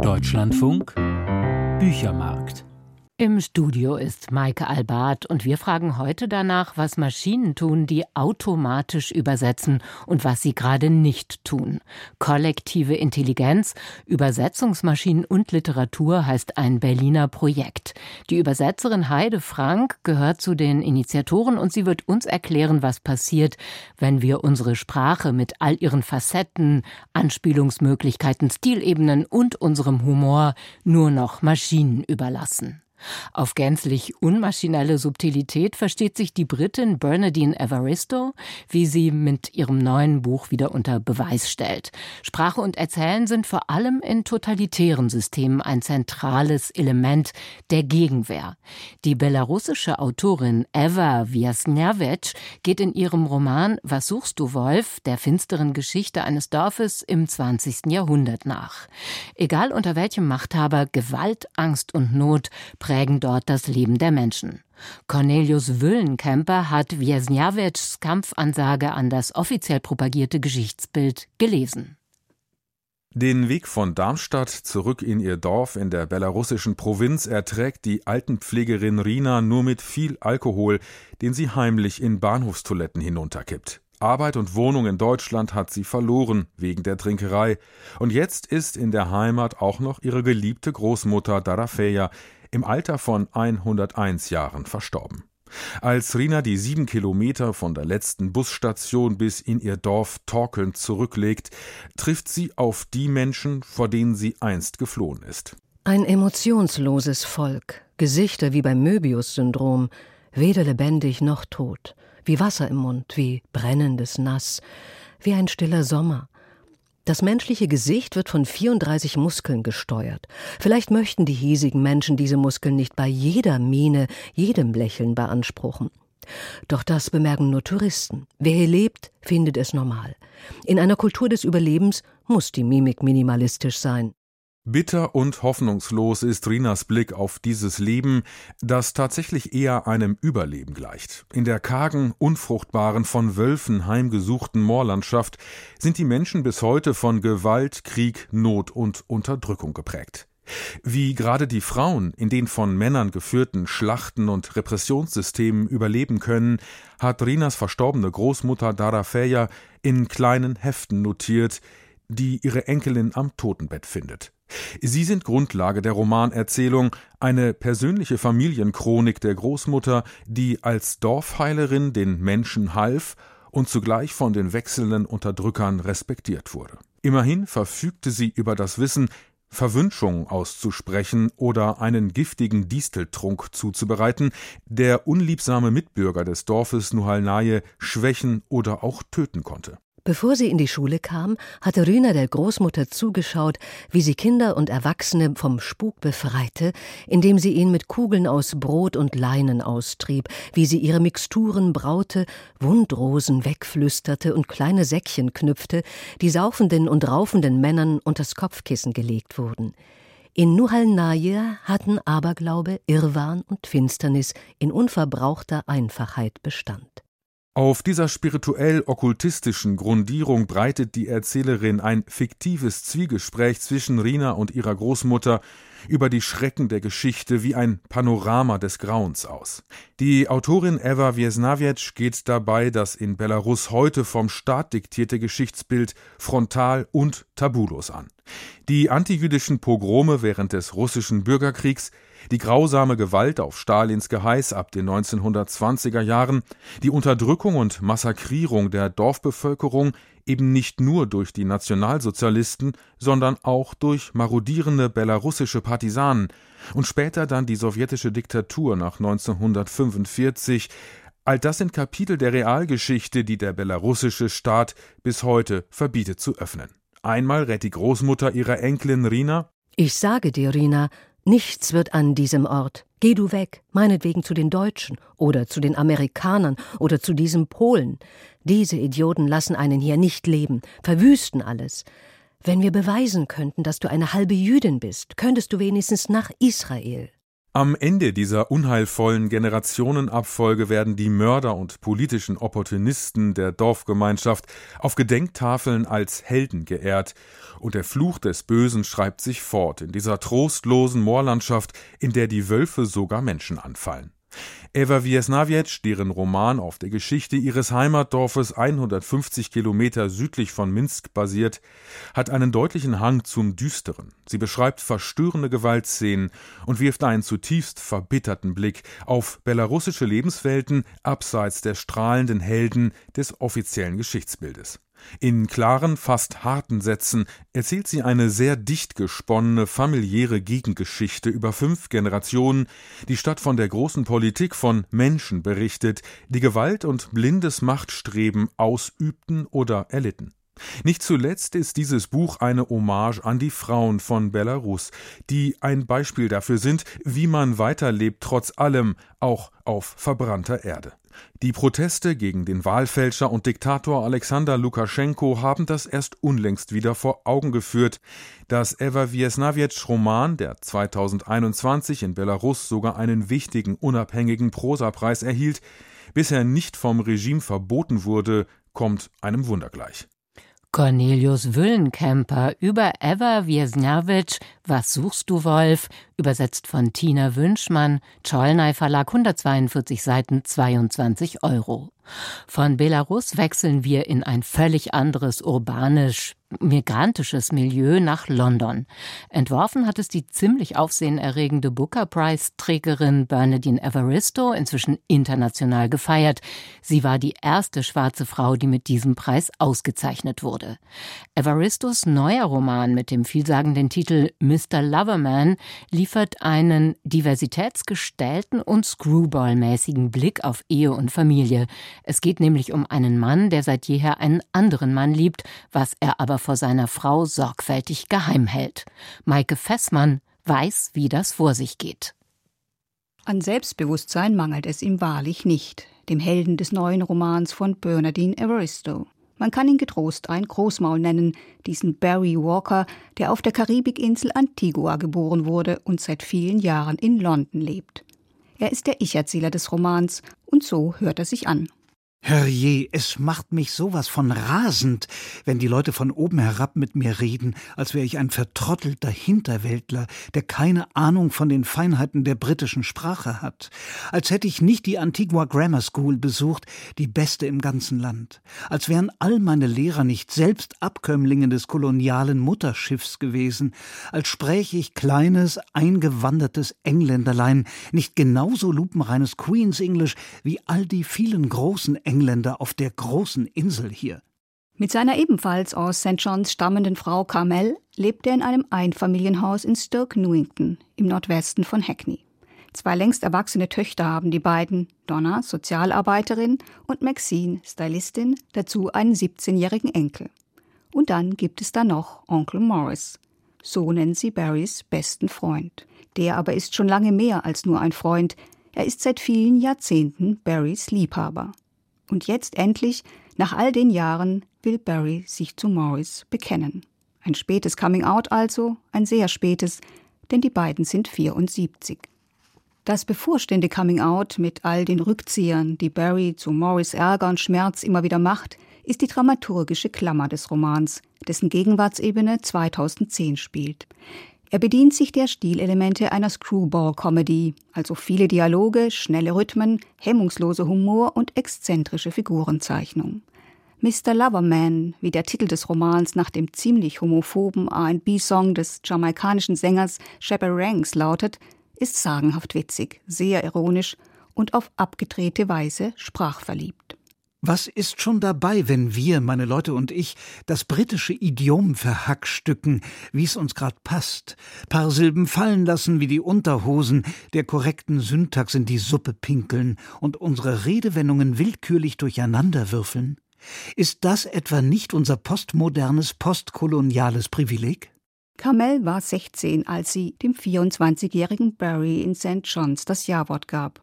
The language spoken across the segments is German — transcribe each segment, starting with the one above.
Deutschlandfunk Büchermarkt im Studio ist Maike Albart und wir fragen heute danach, was Maschinen tun, die automatisch übersetzen und was sie gerade nicht tun. Kollektive Intelligenz, Übersetzungsmaschinen und Literatur heißt ein Berliner Projekt. Die Übersetzerin Heide Frank gehört zu den Initiatoren und sie wird uns erklären, was passiert, wenn wir unsere Sprache mit all ihren Facetten, Anspielungsmöglichkeiten, Stilebenen und unserem Humor nur noch Maschinen überlassen. Auf gänzlich unmaschinelle Subtilität versteht sich die Britin Bernadine Evaristo, wie sie mit ihrem neuen Buch wieder unter Beweis stellt. Sprache und Erzählen sind vor allem in totalitären Systemen ein zentrales Element der Gegenwehr. Die belarussische Autorin Eva Wiasniewicz geht in ihrem Roman Was suchst du, Wolf? der finsteren Geschichte eines Dorfes im 20. Jahrhundert nach. Egal unter welchem Machthaber Gewalt, Angst und Not prägen dort das Leben der Menschen. Cornelius Wüllenkemper hat Wiesniawitschs Kampfansage an das offiziell propagierte Geschichtsbild gelesen. Den Weg von Darmstadt zurück in ihr Dorf in der belarussischen Provinz erträgt die Altenpflegerin Rina nur mit viel Alkohol, den sie heimlich in Bahnhofstoiletten hinunterkippt. Arbeit und Wohnung in Deutschland hat sie verloren wegen der Trinkerei. Und jetzt ist in der Heimat auch noch ihre geliebte Großmutter Darafeja, im Alter von 101 Jahren verstorben. Als Rina die sieben Kilometer von der letzten Busstation bis in ihr Dorf torkelnd zurücklegt, trifft sie auf die Menschen, vor denen sie einst geflohen ist. Ein emotionsloses Volk, Gesichter wie beim Möbius-Syndrom, weder lebendig noch tot, wie Wasser im Mund, wie brennendes Nass, wie ein stiller Sommer, das menschliche Gesicht wird von 34 Muskeln gesteuert. Vielleicht möchten die hiesigen Menschen diese Muskeln nicht bei jeder Miene, jedem Lächeln beanspruchen. Doch das bemerken nur Touristen. Wer hier lebt, findet es normal. In einer Kultur des Überlebens muss die Mimik minimalistisch sein. Bitter und hoffnungslos ist Rinas Blick auf dieses Leben, das tatsächlich eher einem Überleben gleicht. In der kargen, unfruchtbaren, von Wölfen heimgesuchten Moorlandschaft sind die Menschen bis heute von Gewalt, Krieg, Not und Unterdrückung geprägt. Wie gerade die Frauen in den von Männern geführten Schlachten und Repressionssystemen überleben können, hat Rinas verstorbene Großmutter Darafeya in kleinen Heften notiert, die ihre Enkelin am Totenbett findet. Sie sind Grundlage der Romanerzählung, eine persönliche Familienchronik der Großmutter, die als Dorfheilerin den Menschen half und zugleich von den wechselnden Unterdrückern respektiert wurde. Immerhin verfügte sie über das Wissen, Verwünschung auszusprechen oder einen giftigen Disteltrunk zuzubereiten, der unliebsame Mitbürger des Dorfes Nuhalnaje schwächen oder auch töten konnte. Bevor sie in die Schule kam, hatte Rüner der Großmutter zugeschaut, wie sie Kinder und Erwachsene vom Spuk befreite, indem sie ihn mit Kugeln aus Brot und Leinen austrieb, wie sie ihre Mixturen braute, Wundrosen wegflüsterte und kleine Säckchen knüpfte, die saufenden und raufenden Männern unters Kopfkissen gelegt wurden. In Nuhalnaje hatten Aberglaube, Irrwahn und Finsternis in unverbrauchter Einfachheit Bestand. Auf dieser spirituell-okkultistischen Grundierung breitet die Erzählerin ein fiktives Zwiegespräch zwischen Rina und ihrer Großmutter über die Schrecken der Geschichte wie ein Panorama des Grauens aus. Die Autorin Eva Wiesnawiec geht dabei das in Belarus heute vom Staat diktierte Geschichtsbild frontal und tabulos an. Die antijüdischen Pogrome während des russischen Bürgerkriegs, die grausame Gewalt auf Stalins Geheiß ab den 1920er Jahren, die Unterdrückung und Massakrierung der Dorfbevölkerung eben nicht nur durch die Nationalsozialisten, sondern auch durch marodierende belarussische Partisanen und später dann die sowjetische Diktatur nach 1945, all das sind Kapitel der Realgeschichte, die der belarussische Staat bis heute verbietet zu öffnen. Einmal rät die Großmutter ihrer Enkelin Rina Ich sage dir, Rina, nichts wird an diesem Ort. Geh du weg, meinetwegen zu den Deutschen oder zu den Amerikanern oder zu diesem Polen. Diese Idioten lassen einen hier nicht leben, verwüsten alles. Wenn wir beweisen könnten, dass du eine halbe Jüdin bist, könntest du wenigstens nach Israel. Am Ende dieser unheilvollen Generationenabfolge werden die Mörder und politischen Opportunisten der Dorfgemeinschaft auf Gedenktafeln als Helden geehrt, und der Fluch des Bösen schreibt sich fort in dieser trostlosen Moorlandschaft, in der die Wölfe sogar Menschen anfallen. Eva Wiesnawiec, deren Roman auf der Geschichte ihres Heimatdorfes 150 Kilometer südlich von Minsk basiert, hat einen deutlichen Hang zum Düsteren. Sie beschreibt verstörende Gewaltszenen und wirft einen zutiefst verbitterten Blick auf belarussische Lebenswelten abseits der strahlenden Helden des offiziellen Geschichtsbildes. In klaren, fast harten Sätzen erzählt sie eine sehr dicht gesponnene familiäre Gegengeschichte über fünf Generationen, die statt von der großen Politik von Menschen berichtet, die Gewalt und blindes Machtstreben ausübten oder erlitten. Nicht zuletzt ist dieses Buch eine Hommage an die Frauen von Belarus, die ein Beispiel dafür sind, wie man weiterlebt trotz allem, auch auf verbrannter Erde. Die Proteste gegen den Wahlfälscher und Diktator Alexander Lukaschenko haben das erst unlängst wieder vor Augen geführt. Dass Eva Wiesnawiec Roman, der 2021 in Belarus sogar einen wichtigen unabhängigen Prosapreis erhielt, bisher nicht vom Regime verboten wurde, kommt einem Wunder gleich. Cornelius Wüllenkemper über Eva Wiesniawicz Was suchst du, Wolf? Übersetzt von Tina Wünschmann, Czollnay Verlag, 142 Seiten, 22 Euro. Von Belarus wechseln wir in ein völlig anderes urbanisch migrantisches Milieu nach London. Entworfen hat es die ziemlich aufsehenerregende Booker Prize-Trägerin Bernadine Evaristo, inzwischen international gefeiert. Sie war die erste schwarze Frau, die mit diesem Preis ausgezeichnet wurde. Evaristos neuer Roman mit dem vielsagenden Titel Mr. Loverman liefert einen diversitätsgestellten und Screwball-mäßigen Blick auf Ehe und Familie. Es geht nämlich um einen Mann, der seit jeher einen anderen Mann liebt, was er aber vor seiner Frau sorgfältig geheim hält. Maike Fessmann weiß, wie das vor sich geht. An Selbstbewusstsein mangelt es ihm wahrlich nicht, dem Helden des neuen Romans von Bernardine Evaristo. Man kann ihn getrost ein Großmaul nennen, diesen Barry Walker, der auf der Karibikinsel Antigua geboren wurde und seit vielen Jahren in London lebt. Er ist der Ich-Erzähler des Romans, und so hört er sich an. Herrje, es macht mich sowas von rasend, wenn die Leute von oben herab mit mir reden, als wäre ich ein vertrottelter Hinterwäldler, der keine Ahnung von den Feinheiten der britischen Sprache hat, als hätte ich nicht die Antigua Grammar School besucht, die beste im ganzen Land, als wären all meine Lehrer nicht selbst Abkömmlinge des kolonialen Mutterschiffs gewesen, als spräche ich kleines, eingewandertes Engländerlein nicht genauso lupenreines Queen's English wie all die vielen großen Engländer auf der großen Insel hier. Mit seiner ebenfalls aus St. John's stammenden Frau Carmel lebt er in einem Einfamilienhaus in Stoke Newington im Nordwesten von Hackney. Zwei längst erwachsene Töchter haben die beiden, Donna, Sozialarbeiterin, und Maxine, Stylistin, dazu einen 17-jährigen Enkel. Und dann gibt es da noch Onkel Morris. So nennen sie Barrys besten Freund. Der aber ist schon lange mehr als nur ein Freund. Er ist seit vielen Jahrzehnten Barrys Liebhaber. Und jetzt endlich, nach all den Jahren, will Barry sich zu Morris bekennen. Ein spätes Coming Out also, ein sehr spätes, denn die beiden sind 74. Das bevorstehende Coming Out mit all den Rückziehern, die Barry zu Morris Ärger und Schmerz immer wieder macht, ist die dramaturgische Klammer des Romans, dessen Gegenwartsebene 2010 spielt. Er bedient sich der Stilelemente einer Screwball-Comedy, also viele Dialoge, schnelle Rhythmen, hemmungslose Humor und exzentrische Figurenzeichnung. Mr. Loverman, wie der Titel des Romans nach dem ziemlich homophoben R&B-Song des jamaikanischen Sängers Shepard Ranks lautet, ist sagenhaft witzig, sehr ironisch und auf abgedrehte Weise sprachverliebt. Was ist schon dabei, wenn wir, meine Leute und ich, das britische Idiom verhackstücken, wie es uns grad passt, paar Silben fallen lassen wie die Unterhosen, der korrekten Syntax in die Suppe pinkeln und unsere Redewendungen willkürlich durcheinanderwürfeln? Ist das etwa nicht unser postmodernes, postkoloniales Privileg? Carmel war 16, als sie dem 24-jährigen Barry in St. John's das Jawort gab.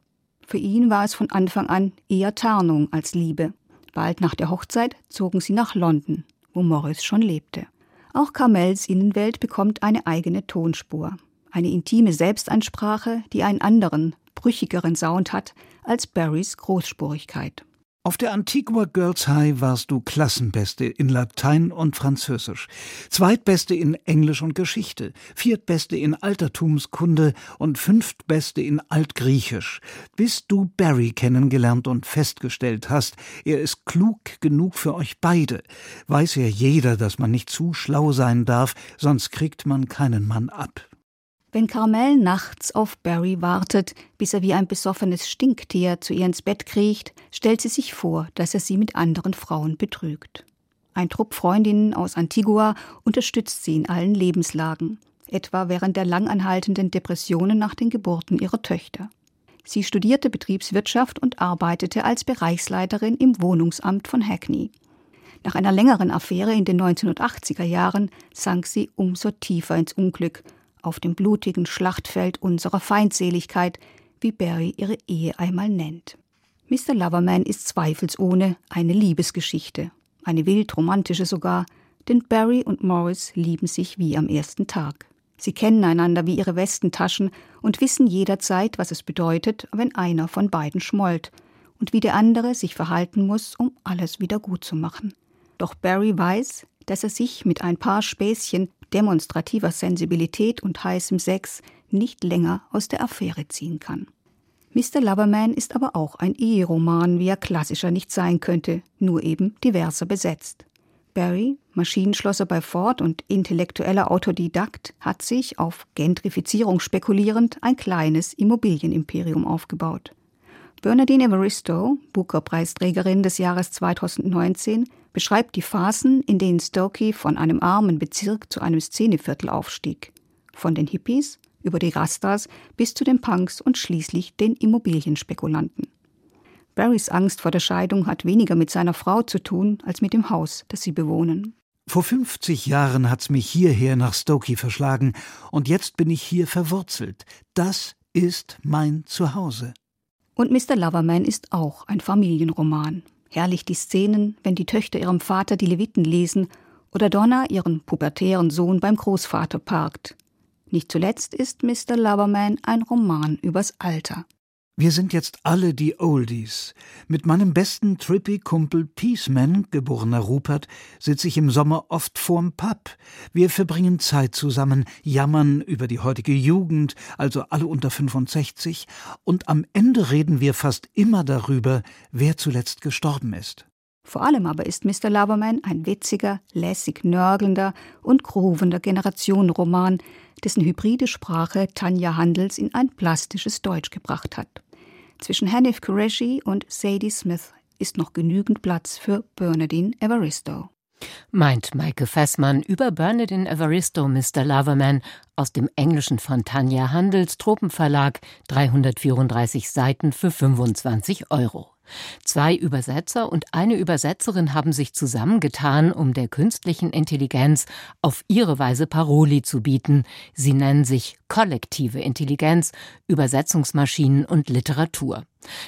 Für ihn war es von Anfang an eher Tarnung als Liebe. Bald nach der Hochzeit zogen sie nach London, wo Morris schon lebte. Auch Carmels Innenwelt bekommt eine eigene Tonspur. Eine intime Selbstansprache, die einen anderen, brüchigeren Sound hat als Barrys Großspurigkeit. Auf der Antigua Girls High warst du Klassenbeste in Latein und Französisch, Zweitbeste in Englisch und Geschichte, Viertbeste in Altertumskunde und Fünftbeste in Altgriechisch, bis du Barry kennengelernt und festgestellt hast, er ist klug genug für euch beide. Weiß ja jeder, dass man nicht zu schlau sein darf, sonst kriegt man keinen Mann ab. Wenn Carmel nachts auf Barry wartet, bis er wie ein besoffenes Stinktier zu ihr ins Bett kriecht, stellt sie sich vor, dass er sie mit anderen Frauen betrügt. Ein Trupp Freundinnen aus Antigua unterstützt sie in allen Lebenslagen, etwa während der langanhaltenden Depressionen nach den Geburten ihrer Töchter. Sie studierte Betriebswirtschaft und arbeitete als Bereichsleiterin im Wohnungsamt von Hackney. Nach einer längeren Affäre in den 1980er Jahren sank sie umso tiefer ins Unglück auf dem blutigen Schlachtfeld unserer Feindseligkeit, wie Barry ihre Ehe einmal nennt. Mr. Loverman ist zweifelsohne eine Liebesgeschichte, eine wild romantische sogar, denn Barry und Morris lieben sich wie am ersten Tag. Sie kennen einander wie ihre Westentaschen und wissen jederzeit, was es bedeutet, wenn einer von beiden schmollt und wie der andere sich verhalten muss, um alles wieder gut zu machen. Doch Barry weiß, dass er sich mit ein paar Späßchen demonstrativer Sensibilität und heißem Sex nicht länger aus der Affäre ziehen kann. Mr. Loverman ist aber auch ein Eheroman, wie er klassischer nicht sein könnte, nur eben diverser besetzt. Barry, Maschinenschlosser bei Ford und intellektueller Autodidakt, hat sich, auf Gentrifizierung spekulierend, ein kleines Immobilienimperium aufgebaut. Bernadine Evaristo, Booker-Preisträgerin des Jahres 2019, beschreibt die Phasen, in denen Stokey von einem armen Bezirk zu einem Szeneviertel aufstieg. Von den Hippies über die Rastas bis zu den Punks und schließlich den Immobilienspekulanten. Barrys Angst vor der Scheidung hat weniger mit seiner Frau zu tun als mit dem Haus, das sie bewohnen. Vor 50 Jahren hat's mich hierher nach Stokey verschlagen und jetzt bin ich hier verwurzelt. Das ist mein Zuhause. Und Mr. Loverman ist auch ein Familienroman. Herrlich die Szenen, wenn die Töchter ihrem Vater die Leviten lesen oder Donna ihren pubertären Sohn beim Großvater parkt. Nicht zuletzt ist Mr. Loverman ein Roman übers Alter. Wir sind jetzt alle die Oldies. Mit meinem besten Trippy-Kumpel Peaceman, geborener Rupert, sitze ich im Sommer oft vorm Pub. Wir verbringen Zeit zusammen, jammern über die heutige Jugend, also alle unter 65, und am Ende reden wir fast immer darüber, wer zuletzt gestorben ist. Vor allem aber ist Mr. Loverman ein witziger, lässig nörgelnder und groovender Generationenroman, dessen hybride Sprache Tanja Handels in ein plastisches Deutsch gebracht hat. Zwischen Hanif Qureshi und Sadie Smith ist noch genügend Platz für Bernadine Evaristo. Meint Maike Fessmann über Bernadine Evaristo, Mr. Loverman aus dem englischen von Tanja Handels Tropenverlag, 334 Seiten für 25 Euro. Zwei Übersetzer und eine Übersetzerin haben sich zusammengetan, um der künstlichen Intelligenz auf ihre Weise Paroli zu bieten. Sie nennen sich kollektive Intelligenz, Übersetzungsmaschinen und Literatur.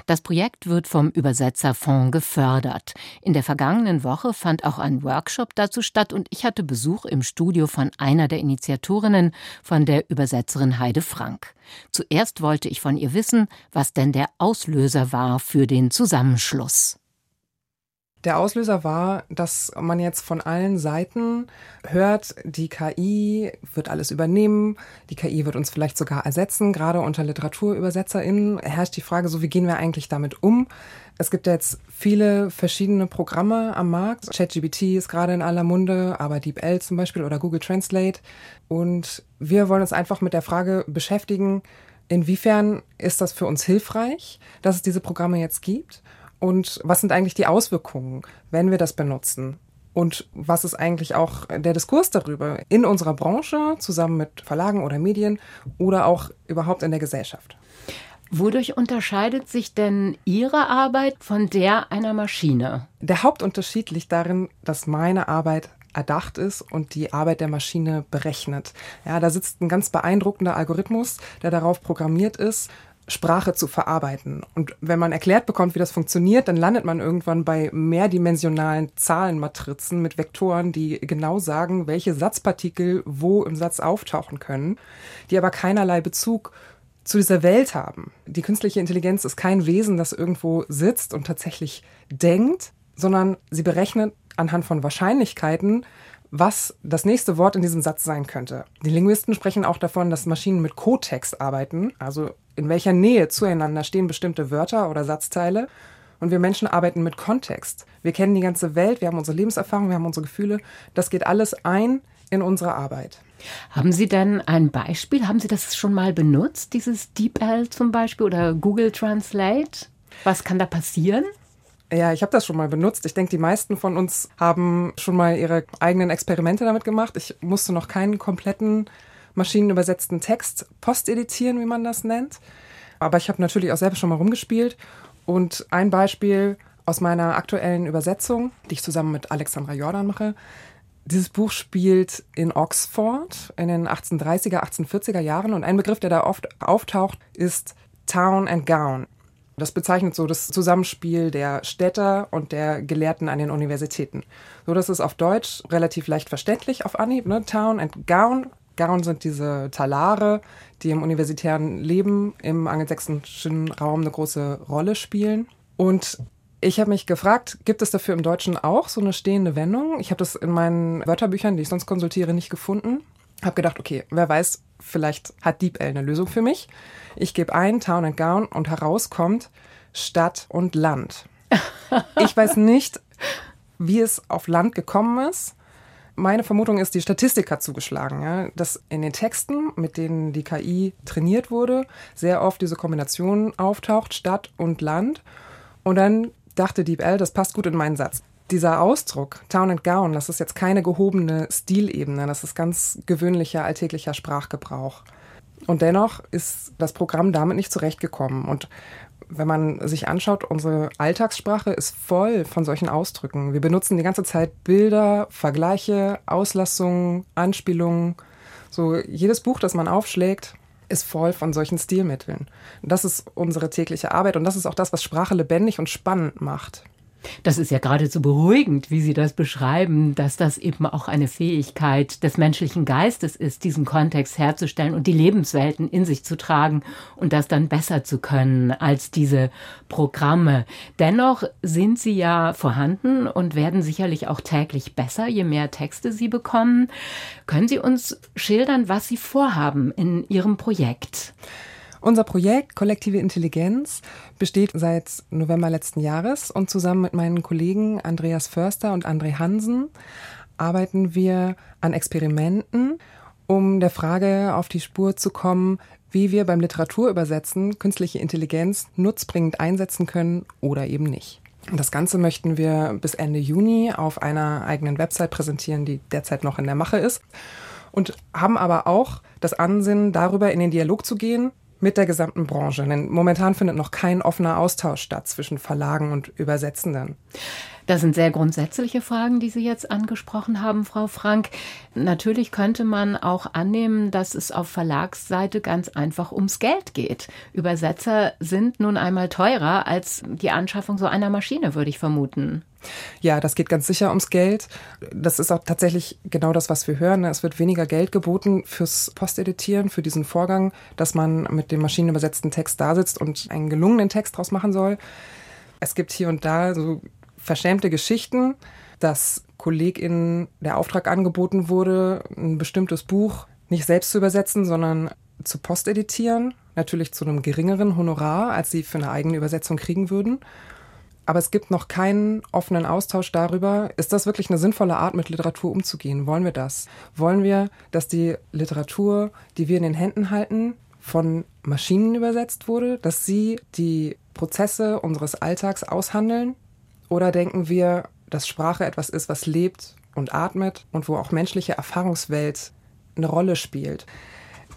Das Projekt wird vom Übersetzerfonds gefördert. In der vergangenen Woche fand auch ein Workshop dazu statt und ich hatte Besuch im Studio von einer der Initiatorinnen, von der Übersetzerin Heide Frank. Zuerst wollte ich von ihr wissen, was denn der Auslöser war für den Zusammenschluss. Der Auslöser war, dass man jetzt von allen Seiten hört, die KI wird alles übernehmen, die KI wird uns vielleicht sogar ersetzen. Gerade unter LiteraturübersetzerInnen herrscht die Frage so, wie gehen wir eigentlich damit um? Es gibt jetzt viele verschiedene Programme am Markt. ChatGPT ist gerade in aller Munde, aber DeepL zum Beispiel oder Google Translate. Und wir wollen uns einfach mit der Frage beschäftigen, inwiefern ist das für uns hilfreich, dass es diese Programme jetzt gibt? Und was sind eigentlich die Auswirkungen, wenn wir das benutzen? Und was ist eigentlich auch der Diskurs darüber in unserer Branche, zusammen mit Verlagen oder Medien oder auch überhaupt in der Gesellschaft? Wodurch unterscheidet sich denn Ihre Arbeit von der einer Maschine? Der Hauptunterschied liegt darin, dass meine Arbeit erdacht ist und die Arbeit der Maschine berechnet. Ja, da sitzt ein ganz beeindruckender Algorithmus, der darauf programmiert ist, Sprache zu verarbeiten. Und wenn man erklärt bekommt, wie das funktioniert, dann landet man irgendwann bei mehrdimensionalen Zahlenmatrizen mit Vektoren, die genau sagen, welche Satzpartikel wo im Satz auftauchen können, die aber keinerlei Bezug zu dieser Welt haben. Die künstliche Intelligenz ist kein Wesen, das irgendwo sitzt und tatsächlich denkt, sondern sie berechnet anhand von Wahrscheinlichkeiten, was das nächste Wort in diesem Satz sein könnte. Die Linguisten sprechen auch davon, dass Maschinen mit Kotext arbeiten, also in welcher Nähe zueinander stehen bestimmte Wörter oder Satzteile. Und wir Menschen arbeiten mit Kontext. Wir kennen die ganze Welt, wir haben unsere Lebenserfahrung, wir haben unsere Gefühle. Das geht alles ein in unsere Arbeit. Haben Sie denn ein Beispiel? Haben Sie das schon mal benutzt, dieses DeepL zum Beispiel oder Google Translate? Was kann da passieren? Ja, ich habe das schon mal benutzt. Ich denke, die meisten von uns haben schon mal ihre eigenen Experimente damit gemacht. Ich musste noch keinen kompletten maschinenübersetzten Text posteditieren, wie man das nennt. Aber ich habe natürlich auch selbst schon mal rumgespielt. Und ein Beispiel aus meiner aktuellen Übersetzung, die ich zusammen mit Alexandra Jordan mache. Dieses Buch spielt in Oxford in den 1830er, 1840er Jahren und ein Begriff, der da oft auftaucht, ist Town and Gown. Das bezeichnet so das Zusammenspiel der Städter und der Gelehrten an den Universitäten. So, das ist auf Deutsch relativ leicht verständlich auf Anhieb. Ne? Town and Gown. Gown sind diese Talare, die im universitären Leben im angelsächsischen Raum eine große Rolle spielen. Und ich habe mich gefragt, gibt es dafür im Deutschen auch so eine stehende Wendung? Ich habe das in meinen Wörterbüchern, die ich sonst konsultiere, nicht gefunden. Habe gedacht, okay, wer weiß, vielleicht hat DeepL eine Lösung für mich. Ich gebe ein Town and Gown und herauskommt Stadt und Land. Ich weiß nicht, wie es auf Land gekommen ist. Meine Vermutung ist, die Statistik hat zugeschlagen, ja, dass in den Texten, mit denen die KI trainiert wurde, sehr oft diese Kombination auftaucht, Stadt und Land. Und dann dachte DeepL, das passt gut in meinen Satz. Dieser Ausdruck, Town and Gown, das ist jetzt keine gehobene Stilebene, das ist ganz gewöhnlicher alltäglicher Sprachgebrauch. Und dennoch ist das Programm damit nicht zurechtgekommen. Und wenn man sich anschaut, unsere Alltagssprache ist voll von solchen Ausdrücken. Wir benutzen die ganze Zeit Bilder, Vergleiche, Auslassungen, Anspielungen. So jedes Buch, das man aufschlägt, ist voll von solchen Stilmitteln. Das ist unsere tägliche Arbeit und das ist auch das, was Sprache lebendig und spannend macht. Das ist ja geradezu beruhigend, wie Sie das beschreiben, dass das eben auch eine Fähigkeit des menschlichen Geistes ist, diesen Kontext herzustellen und die Lebenswelten in sich zu tragen und das dann besser zu können als diese Programme. Dennoch sind sie ja vorhanden und werden sicherlich auch täglich besser, je mehr Texte Sie bekommen. Können Sie uns schildern, was Sie vorhaben in Ihrem Projekt? Unser Projekt Kollektive Intelligenz besteht seit November letzten Jahres und zusammen mit meinen Kollegen Andreas Förster und André Hansen arbeiten wir an Experimenten, um der Frage auf die Spur zu kommen, wie wir beim Literaturübersetzen künstliche Intelligenz nutzbringend einsetzen können oder eben nicht. Das Ganze möchten wir bis Ende Juni auf einer eigenen Website präsentieren, die derzeit noch in der Mache ist. Und haben aber auch das Ansinnen, darüber in den Dialog zu gehen, mit der gesamten Branche. Denn momentan findet noch kein offener Austausch statt zwischen Verlagen und Übersetzenden. Das sind sehr grundsätzliche Fragen, die Sie jetzt angesprochen haben, Frau Frank. Natürlich könnte man auch annehmen, dass es auf Verlagsseite ganz einfach ums Geld geht. Übersetzer sind nun einmal teurer als die Anschaffung so einer Maschine, würde ich vermuten. Ja, das geht ganz sicher ums Geld. Das ist auch tatsächlich genau das, was wir hören. Es wird weniger Geld geboten fürs Posteditieren, für diesen Vorgang, dass man mit dem maschinenübersetzten Text da sitzt und einen gelungenen Text draus machen soll. Es gibt hier und da so verschämte Geschichten, dass KollegInnen der Auftrag angeboten wurde, ein bestimmtes Buch nicht selbst zu übersetzen, sondern zu posteditieren. Natürlich zu einem geringeren Honorar, als sie für eine eigene Übersetzung kriegen würden. Aber es gibt noch keinen offenen Austausch darüber, ist das wirklich eine sinnvolle Art, mit Literatur umzugehen? Wollen wir das? Wollen wir, dass die Literatur, die wir in den Händen halten, von Maschinen übersetzt wurde, dass sie die Prozesse unseres Alltags aushandeln? Oder denken wir, dass Sprache etwas ist, was lebt und atmet und wo auch menschliche Erfahrungswelt eine Rolle spielt?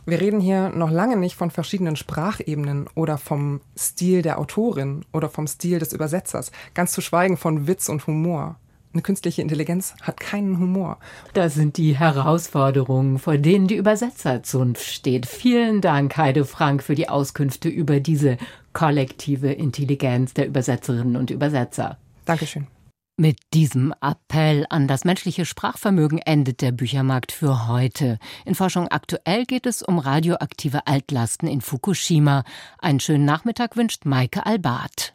Wir reden hier noch lange nicht von verschiedenen Sprachebenen oder vom Stil der Autorin oder vom Stil des Übersetzers, ganz zu schweigen von Witz und Humor. Eine künstliche Intelligenz hat keinen Humor. Das sind die Herausforderungen, vor denen die Übersetzerzunft steht. Vielen Dank, Heide Frank, für die Auskünfte über diese kollektive Intelligenz der Übersetzerinnen und Übersetzer. Dankeschön. Mit diesem Appell an das menschliche Sprachvermögen endet der Büchermarkt für heute. In Forschung aktuell geht es um radioaktive Altlasten in Fukushima. Einen schönen Nachmittag wünscht Maike Albart.